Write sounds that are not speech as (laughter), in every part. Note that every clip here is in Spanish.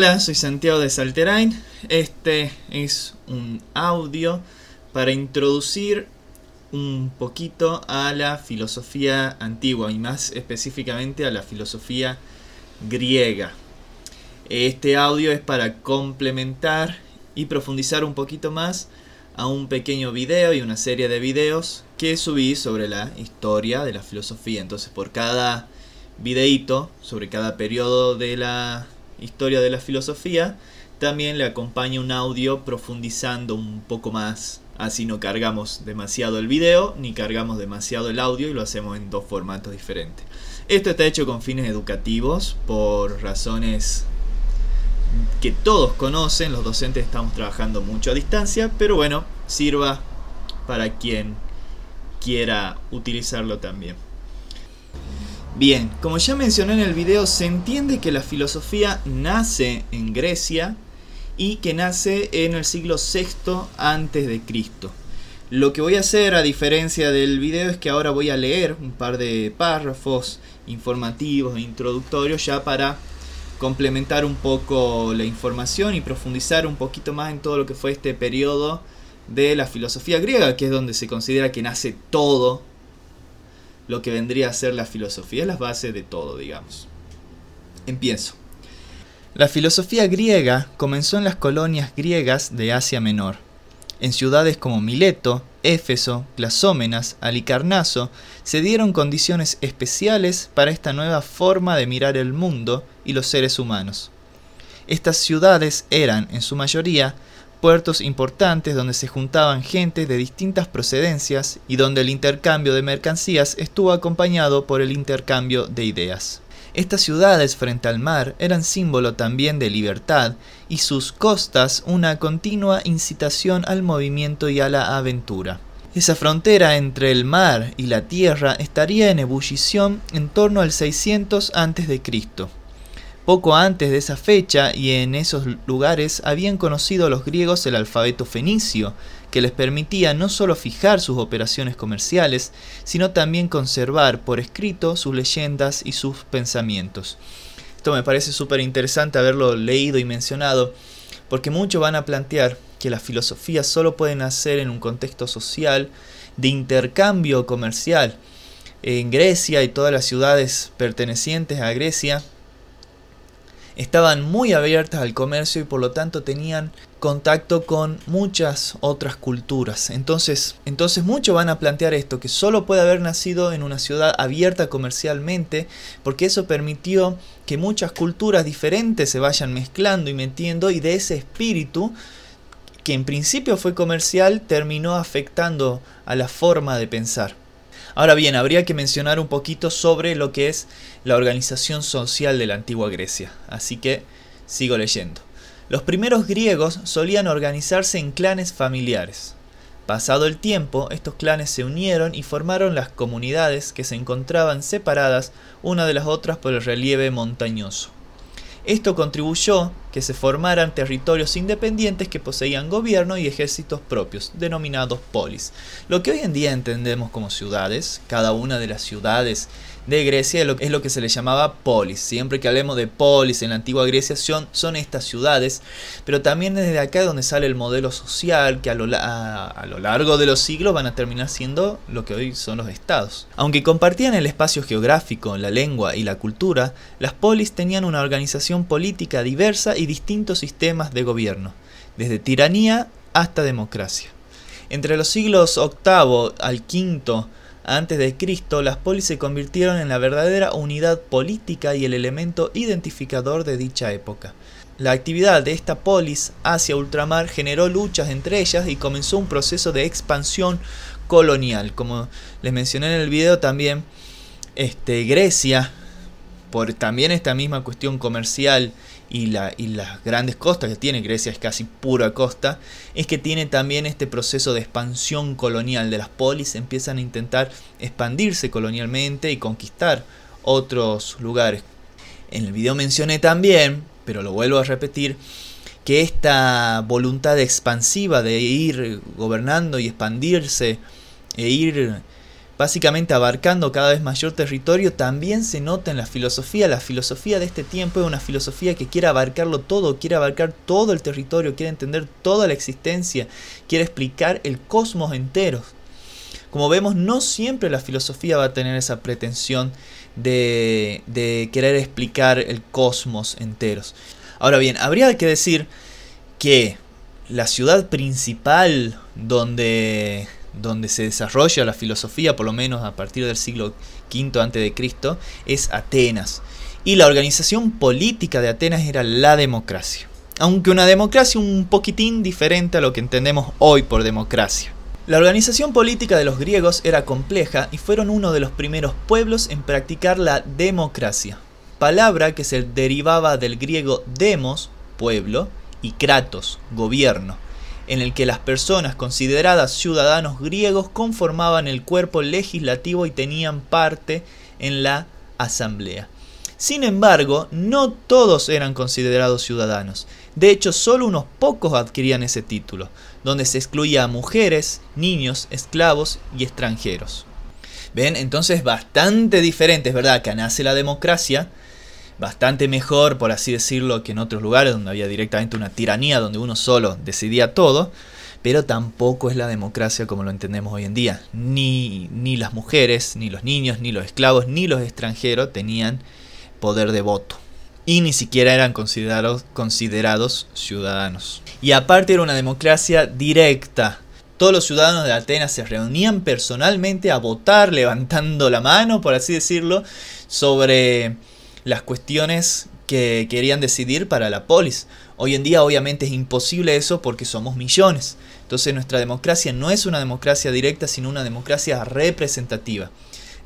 Hola, soy Santiago de Salterain. Este es un audio para introducir un poquito a la filosofía antigua y más específicamente a la filosofía griega. Este audio es para complementar y profundizar un poquito más a un pequeño video y una serie de videos que subí sobre la historia de la filosofía. Entonces por cada videíto sobre cada periodo de la historia de la filosofía, también le acompaña un audio profundizando un poco más. Así no cargamos demasiado el video ni cargamos demasiado el audio y lo hacemos en dos formatos diferentes. Esto está hecho con fines educativos por razones que todos conocen, los docentes estamos trabajando mucho a distancia, pero bueno, sirva para quien quiera utilizarlo también. Bien, como ya mencioné en el video, se entiende que la filosofía nace en Grecia y que nace en el siglo VI antes de Cristo. Lo que voy a hacer a diferencia del video es que ahora voy a leer un par de párrafos informativos e introductorios ya para complementar un poco la información y profundizar un poquito más en todo lo que fue este periodo de la filosofía griega, que es donde se considera que nace todo lo que vendría a ser la filosofía, es la base de todo, digamos. Empiezo. La filosofía griega comenzó en las colonias griegas de Asia Menor. En ciudades como Mileto, Éfeso, Clasómenas, Alicarnaso, se dieron condiciones especiales para esta nueva forma de mirar el mundo y los seres humanos. Estas ciudades eran, en su mayoría, puertos importantes donde se juntaban gente de distintas procedencias y donde el intercambio de mercancías estuvo acompañado por el intercambio de ideas. Estas ciudades frente al mar eran símbolo también de libertad y sus costas una continua incitación al movimiento y a la aventura. Esa frontera entre el mar y la tierra estaría en ebullición en torno al 600 a.C. Poco antes de esa fecha y en esos lugares habían conocido los griegos el alfabeto fenicio, que les permitía no solo fijar sus operaciones comerciales, sino también conservar por escrito sus leyendas y sus pensamientos. Esto me parece súper interesante haberlo leído y mencionado, porque muchos van a plantear que la filosofía solo puede nacer en un contexto social de intercambio comercial. En Grecia y todas las ciudades pertenecientes a Grecia estaban muy abiertas al comercio y por lo tanto tenían contacto con muchas otras culturas. Entonces, entonces muchos van a plantear esto, que solo puede haber nacido en una ciudad abierta comercialmente, porque eso permitió que muchas culturas diferentes se vayan mezclando y metiendo y de ese espíritu que en principio fue comercial terminó afectando a la forma de pensar. Ahora bien, habría que mencionar un poquito sobre lo que es la organización social de la antigua Grecia, así que sigo leyendo. Los primeros griegos solían organizarse en clanes familiares. Pasado el tiempo, estos clanes se unieron y formaron las comunidades que se encontraban separadas una de las otras por el relieve montañoso. Esto contribuyó que se formaran territorios independientes que poseían gobierno y ejércitos propios, denominados polis. Lo que hoy en día entendemos como ciudades, cada una de las ciudades de Grecia es lo que se le llamaba polis. Siempre que hablemos de polis en la antigua Grecia son, estas ciudades, pero también desde acá es donde sale el modelo social que a lo, a lo largo de los siglos van a terminar siendo lo que hoy son los estados. Aunque compartían el espacio geográfico, la lengua y la cultura, las polis tenían una organización política diversa y distintos sistemas de gobierno, desde tiranía hasta democracia. Entre los siglos VIII al V antes de Cristo, las polis se convirtieron en la verdadera unidad política y el elemento identificador de dicha época. La actividad de esta polis hacia ultramar generó luchas entre ellas y comenzó un proceso de expansión colonial. Como les mencioné en el video también, este, Grecia, por también esta misma cuestión comercial y, la, y las grandes costas que tiene, Grecia es casi pura costa, es que tiene también este proceso de expansión colonial de las polis, empiezan a intentar expandirse colonialmente y conquistar otros lugares. En el video mencioné también, pero lo vuelvo a repetir, que esta voluntad expansiva de ir gobernando y expandirse e ir básicamente abarcando cada vez mayor territorio, también se nota en la filosofía. La filosofía de este tiempo es una filosofía que quiere abarcarlo todo, quiere abarcar todo el territorio, quiere entender toda la existencia, quiere explicar el cosmos entero. Como vemos, no siempre la filosofía va a tener esa pretensión de, de querer explicar el cosmos enteros. Ahora bien, habría que decir que la ciudad principal donde donde se desarrolla la filosofía, por lo menos a partir del siglo V a.C., es Atenas. Y la organización política de Atenas era la democracia. Aunque una democracia un poquitín diferente a lo que entendemos hoy por democracia. La organización política de los griegos era compleja y fueron uno de los primeros pueblos en practicar la democracia, palabra que se derivaba del griego demos, pueblo, y kratos, gobierno en el que las personas consideradas ciudadanos griegos conformaban el cuerpo legislativo y tenían parte en la asamblea. Sin embargo, no todos eran considerados ciudadanos. De hecho, solo unos pocos adquirían ese título, donde se excluía a mujeres, niños, esclavos y extranjeros. ¿Ven? Entonces bastante diferente, es verdad, que nace la democracia, bastante mejor, por así decirlo, que en otros lugares donde había directamente una tiranía donde uno solo decidía todo, pero tampoco es la democracia como lo entendemos hoy en día. Ni, ni las mujeres, ni los niños, ni los esclavos, ni los extranjeros tenían poder de voto. Y ni siquiera eran considerados, considerados ciudadanos. Y aparte era una democracia directa, todos los ciudadanos de Atenas se reunían personalmente a votar, levantando la mano, por así decirlo, sobre las cuestiones que querían decidir para la polis. Hoy en día obviamente es imposible eso porque somos millones. Entonces nuestra democracia no es una democracia directa, sino una democracia representativa.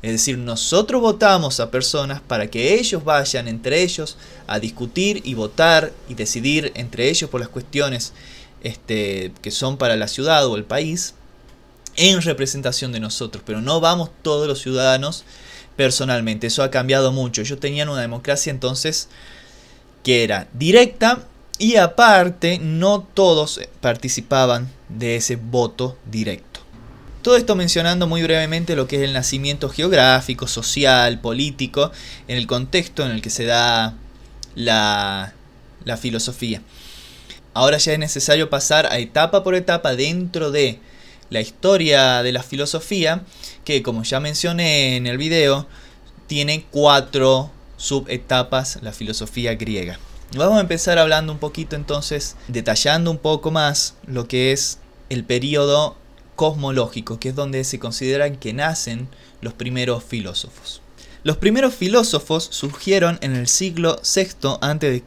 Es decir, nosotros votamos a personas para que ellos vayan entre ellos a discutir y votar y decidir entre ellos por las cuestiones este, que son para la ciudad o el país en representación de nosotros. Pero no vamos todos los ciudadanos personalmente. Eso ha cambiado mucho. Ellos tenían una democracia entonces que era directa y aparte no todos participaban de ese voto directo. Todo esto mencionando muy brevemente lo que es el nacimiento geográfico, social, político, en el contexto en el que se da la, la filosofía. Ahora ya es necesario pasar a etapa por etapa dentro de la historia de la filosofía, que como ya mencioné en el video, tiene cuatro subetapas la filosofía griega. Vamos a empezar hablando un poquito entonces, detallando un poco más lo que es el periodo cosmológico, que es donde se consideran que nacen los primeros filósofos. Los primeros filósofos surgieron en el siglo VI a.C.,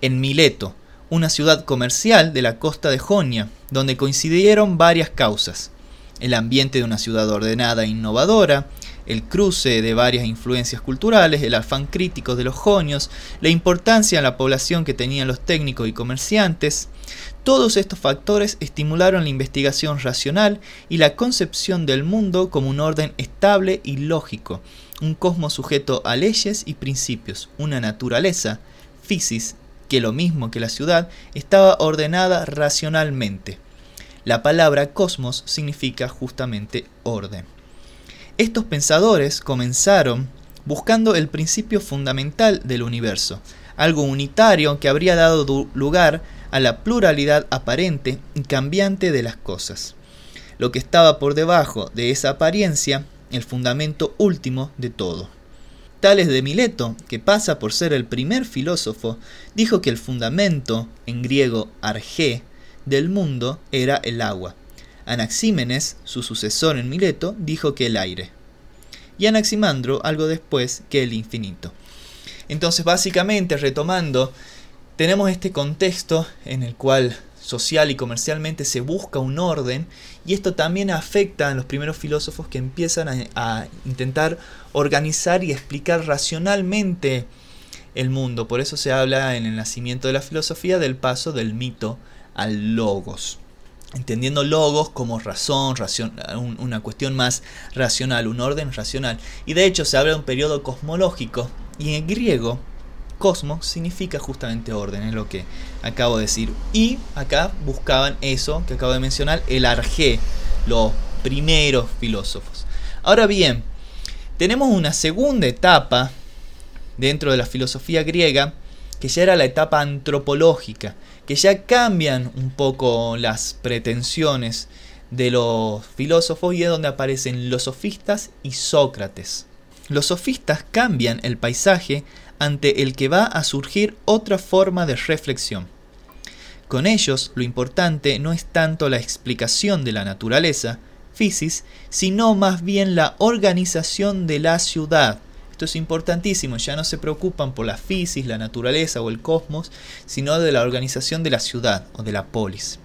en Mileto, una ciudad comercial de la costa de Jonia, donde coincidieron varias causas. El ambiente de una ciudad ordenada e innovadora, el cruce de varias influencias culturales, el afán crítico de los jonios, la importancia en la población que tenían los técnicos y comerciantes, todos estos factores estimularon la investigación racional y la concepción del mundo como un orden estable y lógico, un cosmos sujeto a leyes y principios, una naturaleza, physis, que lo mismo que la ciudad, estaba ordenada racionalmente. La palabra cosmos significa justamente orden. Estos pensadores comenzaron buscando el principio fundamental del universo, algo unitario que habría dado lugar a la pluralidad aparente y cambiante de las cosas. Lo que estaba por debajo de esa apariencia, el fundamento último de todo. Tales de Mileto, que pasa por ser el primer filósofo, dijo que el fundamento, en griego arge, del mundo era el agua. Anaxímenes, su sucesor en Mileto, dijo que el aire. Y Anaximandro algo después que el infinito. Entonces, básicamente, retomando, tenemos este contexto en el cual social y comercialmente se busca un orden y esto también afecta a los primeros filósofos que empiezan a, intentar organizar y explicar racionalmente el mundo. Por eso se habla en el nacimiento de la filosofía del paso del mito al logos. Entendiendo logos como razón, una cuestión más racional, un orden racional. Y de hecho se habla de un periodo cosmológico. Y en griego Cosmos significa justamente orden, es lo que acabo de decir. Y acá buscaban eso que acabo de mencionar, el arjé, los primeros filósofos. Ahora bien, tenemos una segunda etapa dentro de la filosofía griega que ya era la etapa antropológica, que ya cambian un poco las pretensiones de los filósofos y es donde aparecen los sofistas y Sócrates. Los sofistas cambian el paisaje ante el que va a surgir otra forma de reflexión. Con ellos lo importante no es tanto la explicación de la naturaleza, physis, sino más bien la organización de la ciudad. Esto es importantísimo, ya no se preocupan por la physis, la naturaleza o el cosmos, sino de la organización de la ciudad o de la polis.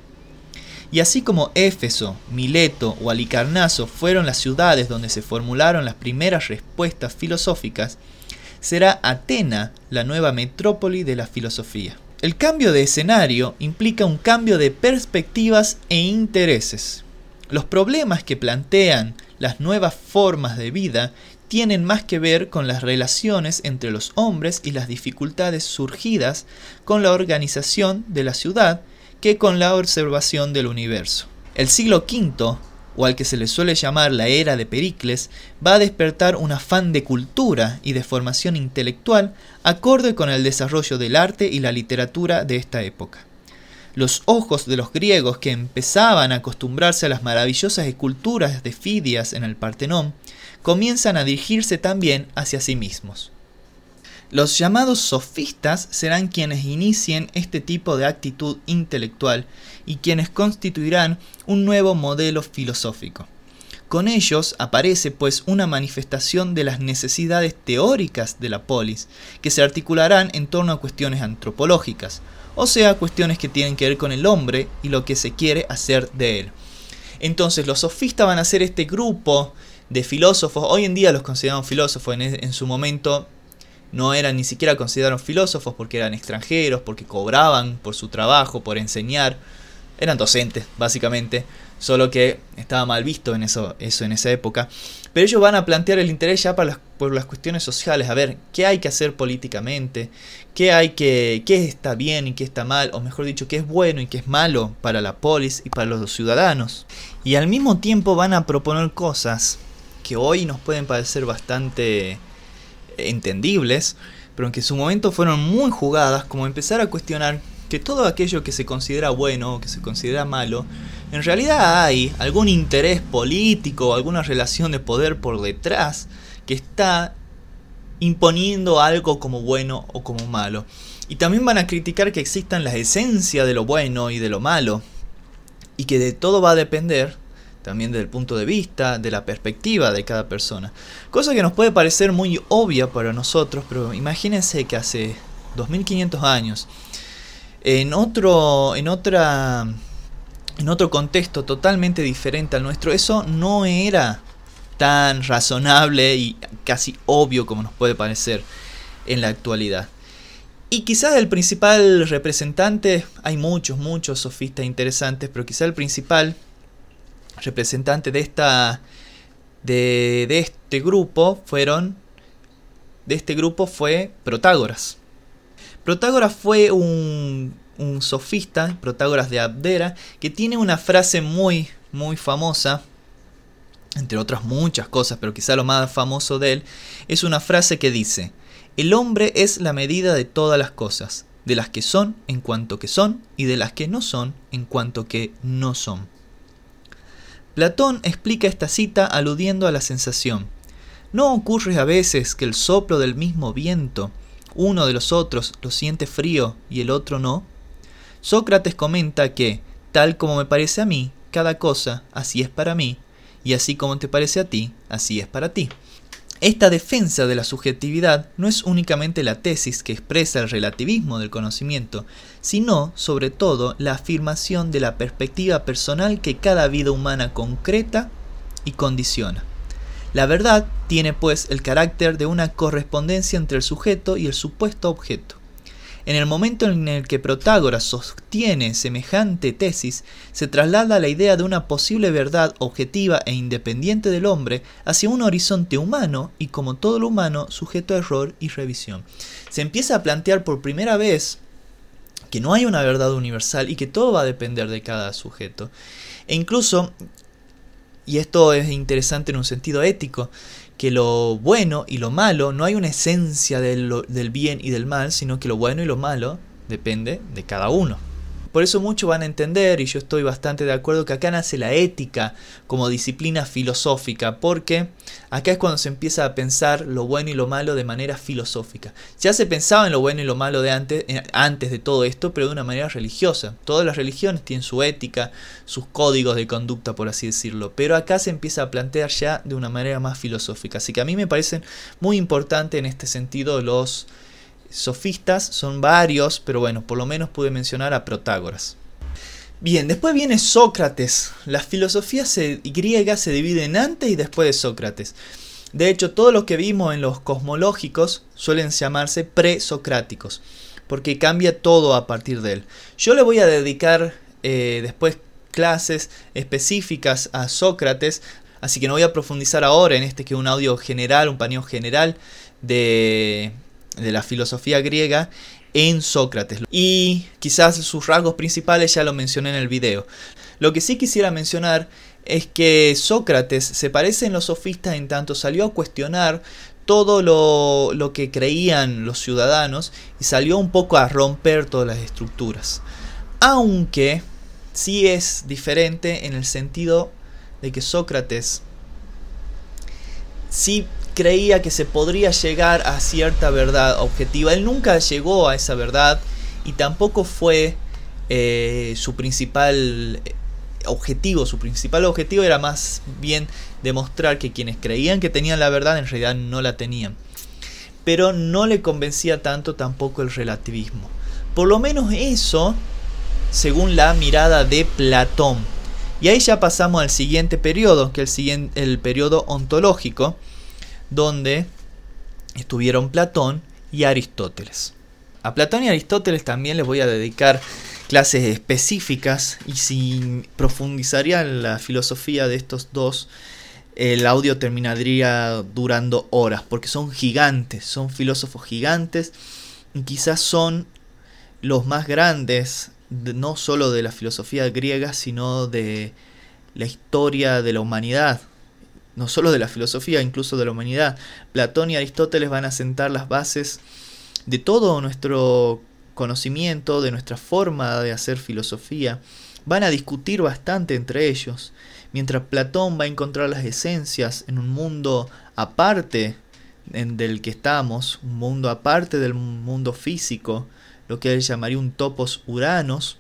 Y así como Éfeso, Mileto o Alicarnaso fueron las ciudades donde se formularon las primeras respuestas filosóficas, será Atena la nueva metrópoli de la filosofía. El cambio de escenario implica un cambio de perspectivas e intereses. Los problemas que plantean las nuevas formas de vida tienen más que ver con las relaciones entre los hombres y las dificultades surgidas con la organización de la ciudad que con la observación del universo. El siglo V, o al que se le suele llamar la era de Pericles, va a despertar un afán de cultura y de formación intelectual acorde con el desarrollo del arte y la literatura de esta época. Los ojos de los griegos que empezaban a acostumbrarse a las maravillosas esculturas de Fidias en el Partenón, comienzan a dirigirse también hacia sí mismos. Los llamados sofistas serán quienes inicien este tipo de actitud intelectual y quienes constituirán un nuevo modelo filosófico. Con ellos aparece pues una manifestación de las necesidades teóricas de la polis, que se articularán en torno a cuestiones antropológicas, o sea, cuestiones que tienen que ver con el hombre y lo que se quiere hacer de él. Entonces los sofistas van a ser este grupo de filósofos, hoy en día los consideramos filósofos, en, su momento no eran ni siquiera considerados filósofos porque eran extranjeros, porque cobraban por su trabajo, por enseñar. Eran docentes, básicamente, solo que estaba mal visto en eso, eso en esa época. Pero ellos van a plantear el interés ya para las, por las cuestiones sociales, a ver qué hay que hacer políticamente, qué hay que, qué está bien y qué está mal, o mejor dicho, qué es bueno y qué es malo para la polis y para los ciudadanos. Y al mismo tiempo van a proponer cosas que hoy nos pueden parecer bastante entendibles, pero que en su momento fueron muy jugadas, como empezar a cuestionar que todo aquello que se considera bueno o que se considera malo, en realidad hay algún interés político o alguna relación de poder por detrás que está imponiendo algo como bueno o como malo. Y también van a criticar que existan las esencias de lo bueno y de lo malo, y que de todo va a depender también desde el punto de vista, de la perspectiva de cada persona. Cosa que nos puede parecer muy obvia para nosotros, pero imagínense que hace 2500 años, en otro, en otra, en otro contexto totalmente diferente al nuestro, eso no era tan razonable y casi obvio como nos puede parecer en la actualidad. Y quizás el principal representante, hay muchos, muchos sofistas interesantes, pero quizás el principal representante de esta de, este grupo fueron de este grupo fue Protágoras. Protágoras fue un, un sofista, Protágoras de Abdera, que tiene una frase muy muy famosa entre otras muchas cosas, pero quizá lo más famoso de él, es una frase que dice, el hombre es la medida de todas las cosas, de las que son en cuanto que son y de las que no son en cuanto que no son. Platón explica esta cita aludiendo a la sensación. ¿No ocurre a veces que el soplo del mismo viento, uno de los otros lo siente frío y el otro no? Sócrates comenta que, tal como me parece a mí, cada cosa así es para mí, y así como te parece a ti, así es para ti. Esta defensa de la subjetividad no es únicamente la tesis que expresa el relativismo del conocimiento, sino, sobre todo, la afirmación de la perspectiva personal que cada vida humana concreta y condiciona. La verdad tiene, pues, el carácter de una correspondencia entre el sujeto y el supuesto objeto. En el momento en el que Protágoras sostiene semejante tesis, se traslada la idea de una posible verdad objetiva e independiente del hombre hacia un horizonte humano y como todo lo humano sujeto a error y revisión. Se empieza a plantear por primera vez que no hay una verdad universal y que todo va a depender de cada sujeto. E incluso y esto es interesante en un sentido ético, que lo bueno y lo malo, no hay una esencia del, del bien y del mal, sino que lo bueno y lo malo depende de cada uno. Por eso muchos van a entender, y yo estoy bastante de acuerdo, que acá nace la ética como disciplina filosófica, porque acá es cuando se empieza a pensar lo bueno y lo malo de manera filosófica. Ya se pensaba en lo bueno y lo malo de antes, eh, antes de todo esto, pero de una manera religiosa. Todas las religiones tienen su ética, sus códigos de conducta, por así decirlo, pero acá se empieza a plantear ya de una manera más filosófica. Así que a mí me parecen muy importantes en este sentido los sofistas son varios, pero bueno, por lo menos pude mencionar a Protágoras. Bien, después viene Sócrates. La filosofía griega se divide en antes y después de Sócrates. De hecho, todos los que vimos en los cosmológicos suelen llamarse presocráticos, porque cambia todo a partir de él. Yo le voy a dedicar eh, después clases específicas a Sócrates, así que no voy a profundizar ahora en este que es un audio general, un paneo general de de la filosofía griega en Sócrates. Y quizás sus rasgos principales ya lo mencioné en el video. Lo que sí quisiera mencionar es que Sócrates se parece en los sofistas en tanto salió a cuestionar todo lo, lo, que creían los ciudadanos y salió un poco a romper todas las estructuras. Aunque sí es diferente en el sentido de que Sócrates sí creía que se podría llegar a cierta verdad objetiva. Él nunca llegó a esa verdad y tampoco fue eh, su principal eh, objetivo. Su principal objetivo era más bien demostrar que quienes creían que tenían la verdad en realidad no la tenían. Pero no le convencía tanto tampoco el relativismo. Por lo menos eso, según la mirada de Platón. Y ahí ya pasamos al siguiente periodo, que es el, el periodo ontológico, donde estuvieron Platón y Aristóteles. A Platón y Aristóteles también les voy a dedicar clases específicas y si profundizaría en la filosofía de estos dos, el audio terminaría durando horas, porque son gigantes, son filósofos gigantes y quizás son los más grandes, no solo de la filosofía griega, sino de la historia de la humanidad, no solo de la filosofía, incluso de la humanidad. Platón y Aristóteles van a sentar las bases de todo nuestro conocimiento, de nuestra forma de hacer filosofía. Van a discutir bastante entre ellos, mientras Platón va a encontrar las esencias en un mundo aparte del que estamos, un mundo aparte del mundo físico, lo que él llamaría un topos uranos,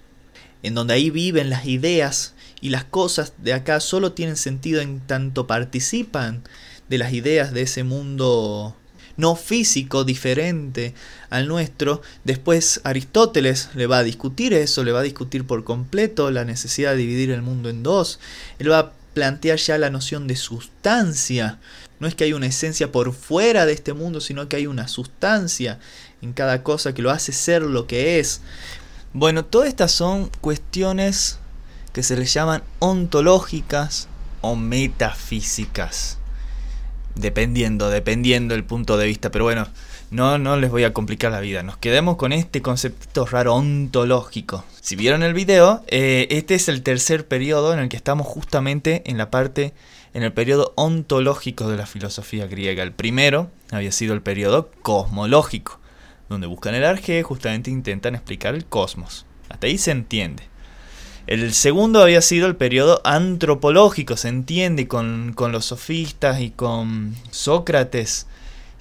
en donde ahí viven las ideas y las cosas de acá solo tienen sentido en tanto participan de las ideas de ese mundo no físico diferente al nuestro. Después Aristóteles le va a discutir eso, le va a discutir por completo la necesidad de dividir el mundo en dos. Él va a plantear ya la noción de sustancia. No es que hay una esencia por fuera de este mundo, sino que hay una sustancia en cada cosa que lo hace ser lo que es. Bueno, todas estas son cuestiones que se les llaman ontológicas o metafísicas. Dependiendo, dependiendo el punto de vista. Pero bueno, no, no les voy a complicar la vida. Nos quedemos con este concepto raro ontológico. Si vieron el video, eh, este es el tercer periodo en el que estamos justamente en la parte, en el periodo ontológico de la filosofía griega. El primero había sido el periodo cosmológico, donde buscan el arjé, justamente intentan explicar el cosmos. Hasta ahí se entiende. El segundo había sido el periodo antropológico, se entiende, con, los sofistas y con Sócrates.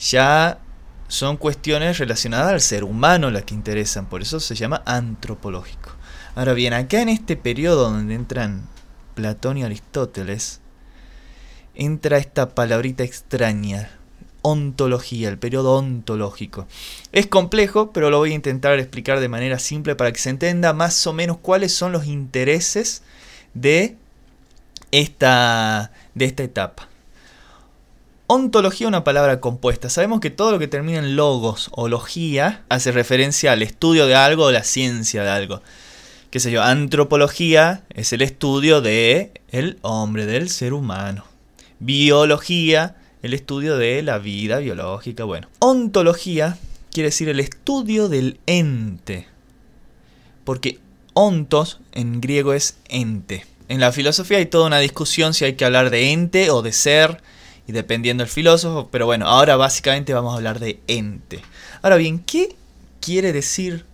Ya son cuestiones relacionadas al ser humano las que interesan, por eso se llama antropológico. Ahora bien, acá en este periodo donde entran Platón y Aristóteles, entra esta palabrita extraña, ontología, el periodo ontológico. Es complejo, pero lo voy a intentar explicar de manera simple para que se entienda más o menos cuáles son los intereses de esta, de esta etapa. Ontología una palabra compuesta. Sabemos que todo lo que termina en logos o logía hace referencia al estudio de algo o la ciencia de algo. Qué sé yo, antropología es el estudio de el hombre, del ser humano. Biología el estudio de la vida biológica. Bueno, ontología quiere decir el estudio del ente. Porque ontos en griego es ente. En la filosofía hay toda una discusión si hay que hablar de ente o de ser, y dependiendo del filósofo, pero bueno, ahora básicamente vamos a hablar de ente. Ahora bien, ¿qué quiere decir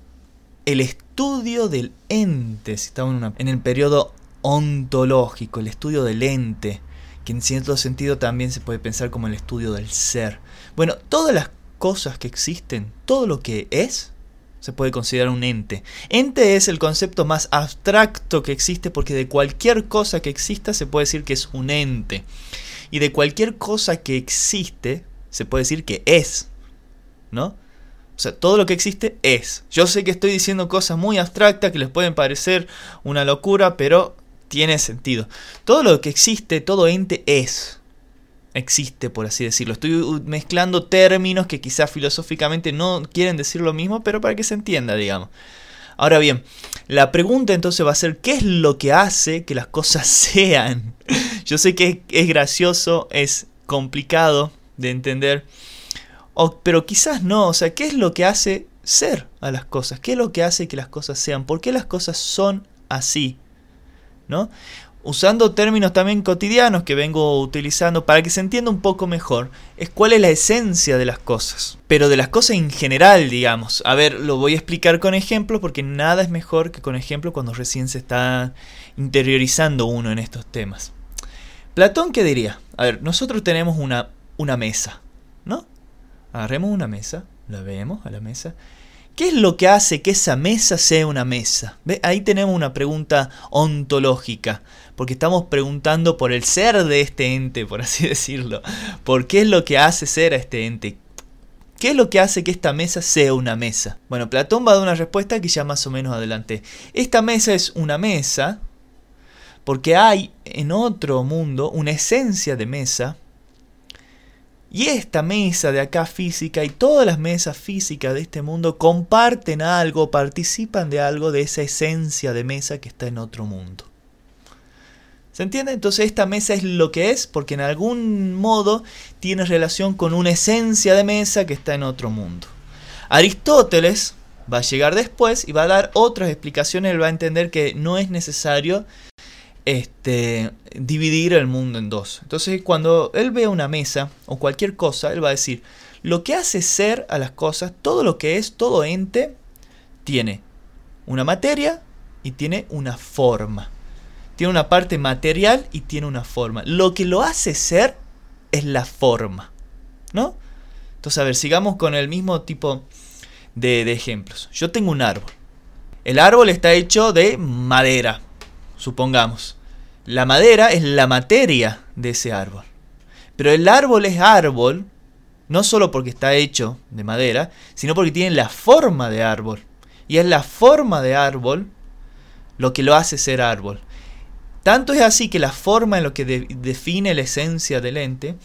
el estudio del ente? Si estamos en, en el periodo ontológico, el estudio del ente, que en cierto sentido también se puede pensar como el estudio del ser. Bueno, todas las cosas que existen, todo lo que es, se puede considerar un ente. Ente es el concepto más abstracto que existe porque de cualquier cosa que exista se puede decir que es un ente. Y de cualquier cosa que existe se puede decir que es. ¿No? O sea, todo lo que existe es. Yo sé que estoy diciendo cosas muy abstractas que les pueden parecer una locura, pero tiene sentido. Todo lo que existe, todo ente es existe, por así decirlo. Estoy mezclando términos que quizás filosóficamente no quieren decir lo mismo, pero para que se entienda, digamos. Ahora bien, la pregunta entonces va a ser, ¿qué es lo que hace que las cosas (laughs) sean? Yo sé que es gracioso, es complicado de entender, pero quizás no, o sea, ¿qué es lo que hace ser a las cosas? ¿Qué es lo que hace que las cosas sean? ¿Por qué las cosas son así? ¿No? usando términos también cotidianos que vengo utilizando para que se entienda un poco mejor, es cuál es la esencia de las cosas. Pero de las cosas en general, digamos. A ver, lo voy a explicar con ejemplos porque nada es mejor que con ejemplos cuando recién se está interiorizando uno en estos temas. Platón, ¿qué diría? A ver, nosotros tenemos una, una mesa, ¿no? Agarremos una mesa, la vemos a la mesa ¿Qué es lo que hace que esa mesa sea una mesa? Ahí tenemos una pregunta ontológica, porque estamos preguntando por el ser de este ente, por así (laughs) decirlo. ¿Por qué es lo que hace ser a este ente? ¿Qué es lo que hace que esta mesa sea una mesa? Bueno, Platón va a dar una respuesta que ya más o menos adelante. Esta mesa es una mesa porque hay en otro mundo una esencia de mesa y esta mesa de acá física y todas las mesas físicas de este mundo comparten algo, participan de algo de esa esencia de mesa que está en otro mundo. ¿Se entiende? Entonces esta mesa es lo que es porque en algún modo tiene relación con una esencia de mesa que está en otro mundo. Aristóteles va a llegar después y va a dar otras explicaciones, él va a entender que no es necesario este, dividir el mundo en dos. Entonces, cuando él ve una mesa o cualquier cosa, él va a decir, lo que hace ser a las cosas, todo lo que es, todo ente, tiene una materia y tiene una forma. Tiene una parte material y tiene una forma. Lo que lo hace ser es la forma. ¿No? Entonces, a ver, sigamos con el mismo tipo de, de ejemplos. Yo tengo un árbol. El árbol está hecho de madera, supongamos. La madera es la materia de ese árbol. Pero el árbol es árbol no solo porque está hecho de madera, sino porque tiene la forma de árbol. Y es la forma de árbol lo que lo hace ser árbol. Tanto es así que la forma es lo que define la esencia del ente,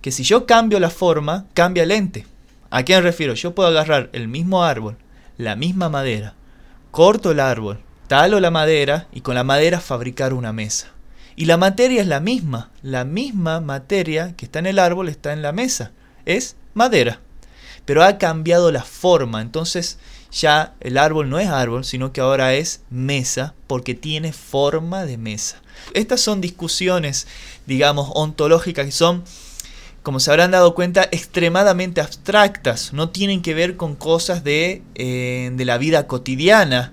que si yo cambio la forma, cambia el ente. ¿A qué me refiero? Yo puedo agarrar el mismo árbol, la misma madera, corto el árbol, talo la madera y con la madera fabricar una mesa. Y la materia es la misma, la misma materia que está en el árbol está en la mesa, es madera. Pero ha cambiado la forma, entonces ya el árbol no es árbol, sino que ahora es mesa porque tiene forma de mesa. Estas son discusiones, digamos, ontológicas que son, como se habrán dado cuenta, extremadamente abstractas, no tienen que ver con cosas de, eh, de la vida cotidiana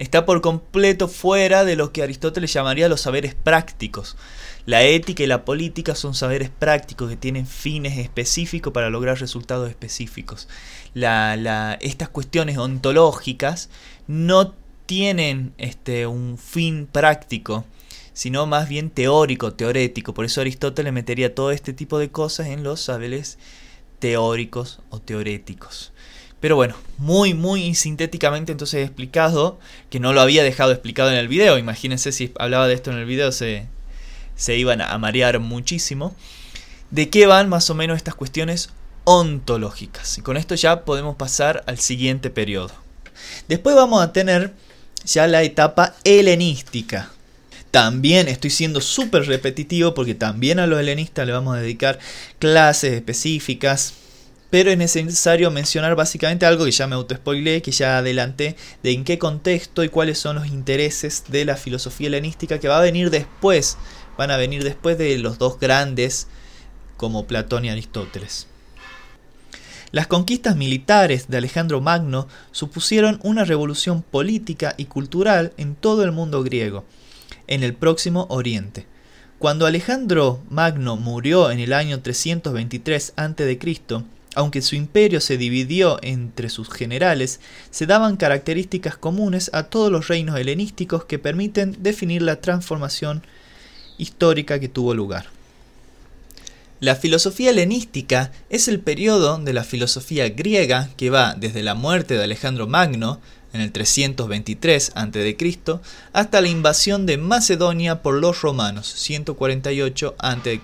está por completo fuera de lo que Aristóteles llamaría los saberes prácticos. La ética y la política son saberes prácticos que tienen fines específicos para lograr resultados específicos. estas cuestiones ontológicas no tienen este, un fin práctico, sino más bien teórico, teorético. Por eso Aristóteles metería todo este tipo de cosas en los saberes teóricos o teoréticos. Pero bueno, muy, muy sintéticamente entonces he explicado, que no lo había dejado explicado en el video, imagínense si hablaba de esto en el video se, se iban a marear muchísimo, de qué van más o menos estas cuestiones ontológicas. Y con esto ya podemos pasar al siguiente periodo. Después vamos a tener ya la etapa helenística. También estoy siendo súper repetitivo porque también a los helenistas le vamos a dedicar clases específicas pero es necesario mencionar básicamente algo que ya me autoespoilé, que ya adelanté, de en qué contexto y cuáles son los intereses de la filosofía helenística que va a venir después, van a venir después de los dos grandes como Platón y Aristóteles. Las conquistas militares de Alejandro Magno supusieron una revolución política y cultural en todo el mundo griego, en el próximo Oriente. Cuando Alejandro Magno murió en el año 323 a.C., aunque su imperio se dividió entre sus generales, se daban características comunes a todos los reinos helenísticos que permiten definir la transformación histórica que tuvo lugar. La filosofía helenística es el periodo de la filosofía griega que va desde la muerte de Alejandro Magno, en el 323 a.C., hasta la invasión de Macedonia por los romanos, 148 a.C.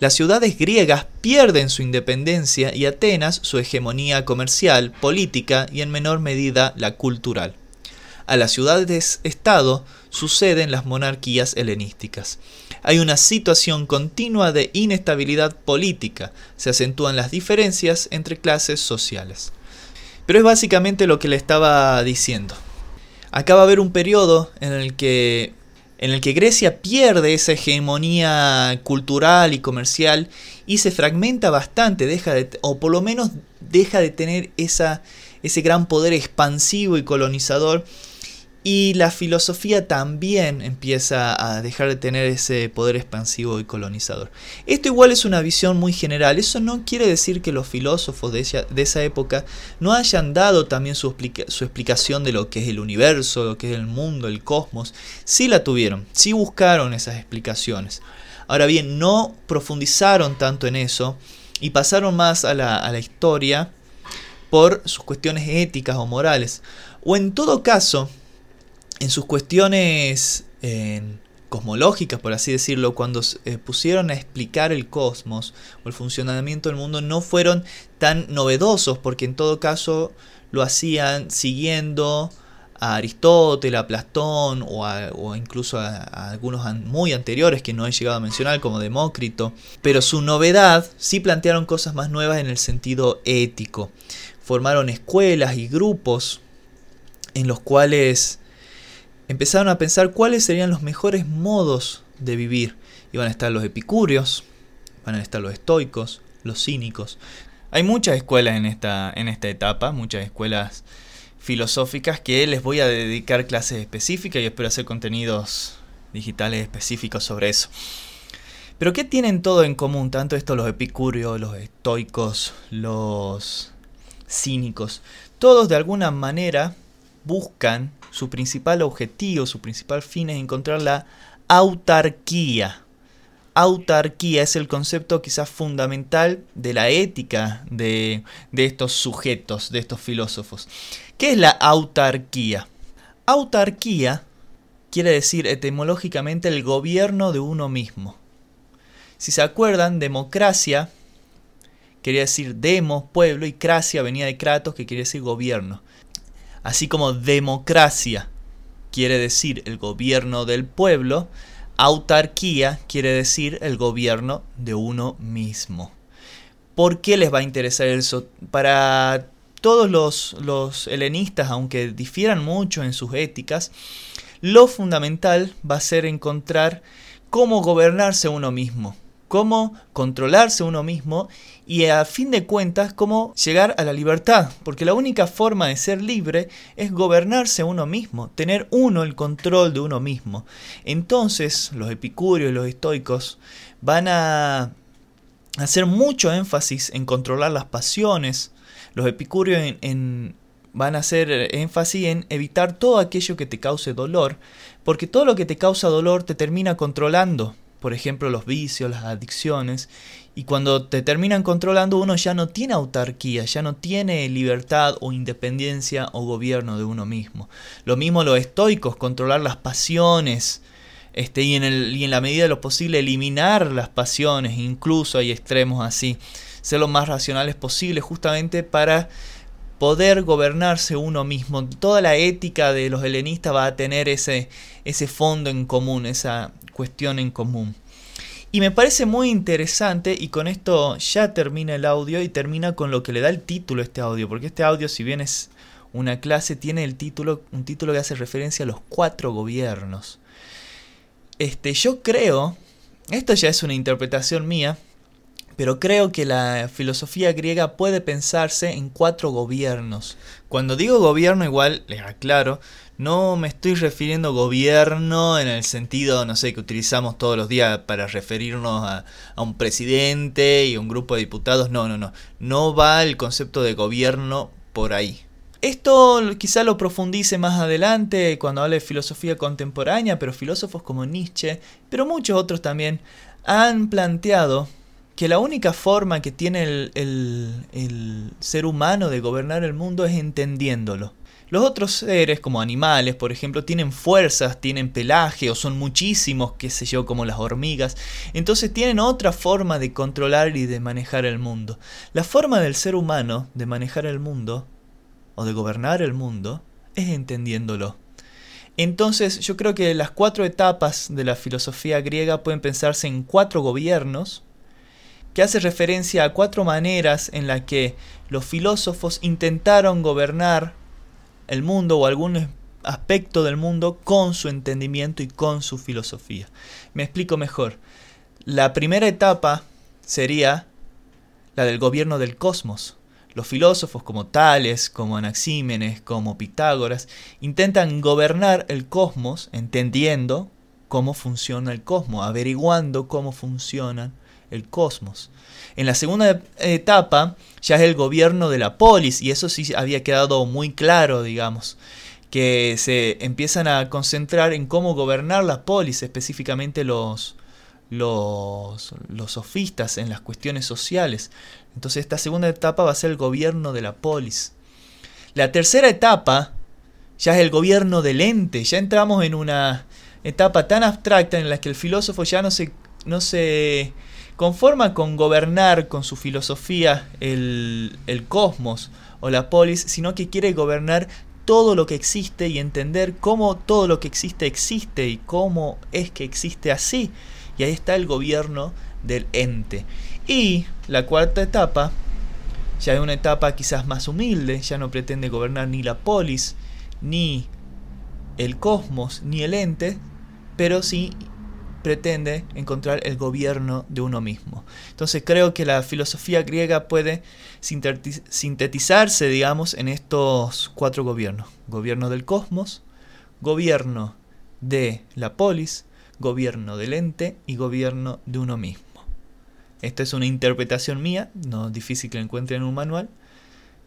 Las ciudades griegas pierden su independencia y Atenas su hegemonía comercial, política y en menor medida la cultural. A las ciudades-estado suceden las monarquías helenísticas hay una situación continua de inestabilidad política, se acentúan las diferencias entre clases sociales. Pero es básicamente lo que le estaba diciendo. Acá va a haber un periodo en el que en el que Grecia pierde esa hegemonía cultural y comercial y se fragmenta bastante, deja de, o por lo menos deja de tener esa, ese gran poder expansivo y colonizador y la filosofía también empieza a dejar de tener ese poder expansivo y colonizador. Esto igual es una visión muy general. Eso no quiere decir que los filósofos de esa, época no hayan dado también su, su, explicación de lo que es el universo, lo que es el mundo, el cosmos. Sí la tuvieron, sí buscaron esas explicaciones. Ahora bien, no profundizaron tanto en eso y pasaron más a la, a la historia por sus cuestiones éticas o morales. O en todo caso, en sus cuestiones cosmológicas, por así decirlo, cuando eh, pusieron a explicar el cosmos o el funcionamiento del mundo, no fueron tan novedosos, porque en todo caso lo hacían siguiendo a Aristóteles, a Platón o, incluso a, a, algunos muy anteriores que no he llegado a mencionar como Demócrito. Pero su novedad sí plantearon cosas más nuevas en el sentido ético. Formaron escuelas y grupos en los cuales empezaron a pensar cuáles serían los mejores modos de vivir. Iban a estar los epicúreos, van a estar los estoicos, los cínicos. Hay muchas escuelas en esta, en esta etapa, muchas escuelas filosóficas que les voy a dedicar clases específicas y espero hacer contenidos digitales específicos sobre eso. Pero ¿qué tienen todo en común? Tanto esto los epicúreos, los estoicos, los cínicos. Todos de alguna manera buscan su principal objetivo, su principal fin es encontrar la autarquía. Autarquía es el concepto quizás fundamental de la ética de, de estos sujetos, de estos filósofos. ¿Qué es la autarquía? Autarquía quiere decir etimológicamente el gobierno de uno mismo. Si se acuerdan, democracia quería decir demos, pueblo, y cracia venía de kratos, que quiere decir gobierno. Así como democracia quiere decir el gobierno del pueblo, autarquía quiere decir el gobierno de uno mismo. ¿Por qué les va a interesar eso? Para todos los, los helenistas, aunque difieran mucho en sus éticas, lo fundamental va a ser encontrar cómo gobernarse uno mismo cómo controlarse uno mismo y a fin de cuentas cómo llegar a la libertad, porque la única forma de ser libre es gobernarse uno mismo, tener uno el control de uno mismo. Entonces los epicúreos y los estoicos van a hacer mucho énfasis en controlar las pasiones, los epicúreos van a hacer énfasis en evitar todo aquello que te cause dolor, porque todo lo que te causa dolor te termina controlando. Por ejemplo, los vicios, las adicciones, y cuando te terminan controlando uno ya no tiene autarquía, ya no tiene libertad o independencia o gobierno de uno mismo. Lo mismo los estoicos, controlar las pasiones, este, y, en el, y en la medida de lo posible eliminar las pasiones, incluso hay extremos así, ser lo más racionales posible justamente para poder gobernarse uno mismo. Toda la ética de los helenistas va a tener ese, ese fondo en común, esa, cuestión en común. Y me parece muy interesante y con esto ya termina el audio y termina con lo que le da el título a este audio, porque este audio si bien es una clase tiene el título un título que hace referencia a los cuatro gobiernos. Este, yo creo, esto ya es una interpretación mía, pero creo que la filosofía griega puede pensarse en cuatro gobiernos. Cuando digo gobierno, igual les aclaro, no me estoy refiriendo gobierno en el sentido, no sé, que utilizamos todos los días para referirnos a, a un presidente y un grupo de diputados. No, no, no. No va el concepto de gobierno por ahí. Esto quizá lo profundice más adelante cuando hable de filosofía contemporánea, pero filósofos como Nietzsche, pero muchos otros también, han planteado que la única forma que tiene el, ser humano de gobernar el mundo es entendiéndolo. Los otros seres, como animales, por ejemplo, tienen fuerzas, tienen pelaje o son muchísimos, qué sé yo, como las hormigas. Entonces tienen otra forma de controlar y de manejar el mundo. La forma del ser humano de manejar el mundo, o de gobernar el mundo, es entendiéndolo. Entonces yo creo que las cuatro etapas de la filosofía griega pueden pensarse en cuatro gobiernos, que hace referencia a cuatro maneras en las que los filósofos intentaron gobernar el mundo o algún aspecto del mundo con su entendimiento y con su filosofía. Me explico mejor. La primera etapa sería la del gobierno del cosmos. Los filósofos como Tales, como Anaxímenes, como Pitágoras, intentan gobernar el cosmos entendiendo cómo funciona el cosmos, averiguando cómo funcionan el cosmos. En la segunda etapa ya es el gobierno de la polis, y eso sí había quedado muy claro, digamos, que se empiezan a concentrar en cómo gobernar la polis, específicamente los, los, sofistas en las cuestiones sociales. Entonces esta segunda etapa va a ser el gobierno de la polis. La tercera etapa ya es el gobierno del ente, ya entramos en una etapa tan abstracta en la que el filósofo ya no se, no se conforma con gobernar con su filosofía el, el cosmos o la polis, sino que quiere gobernar todo lo que existe y entender cómo todo lo que existe existe y cómo es que existe así. Y ahí está el gobierno del ente. Y la cuarta etapa, ya es una etapa quizás más humilde, ya no pretende gobernar ni la polis, ni el cosmos, ni el ente, pero sí pretende encontrar el gobierno de uno mismo. Entonces creo que la filosofía griega puede sintetizarse, digamos, en estos cuatro gobiernos. Gobierno del cosmos, gobierno de la polis, gobierno del ente y gobierno de uno mismo. Esta es una interpretación mía, no es difícil que la encuentren en un manual,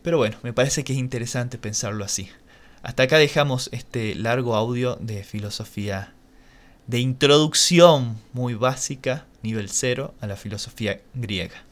pero bueno, me parece que es interesante pensarlo así. Hasta acá dejamos este largo audio de filosofía de introducción muy básica, nivel cero, a la filosofía griega.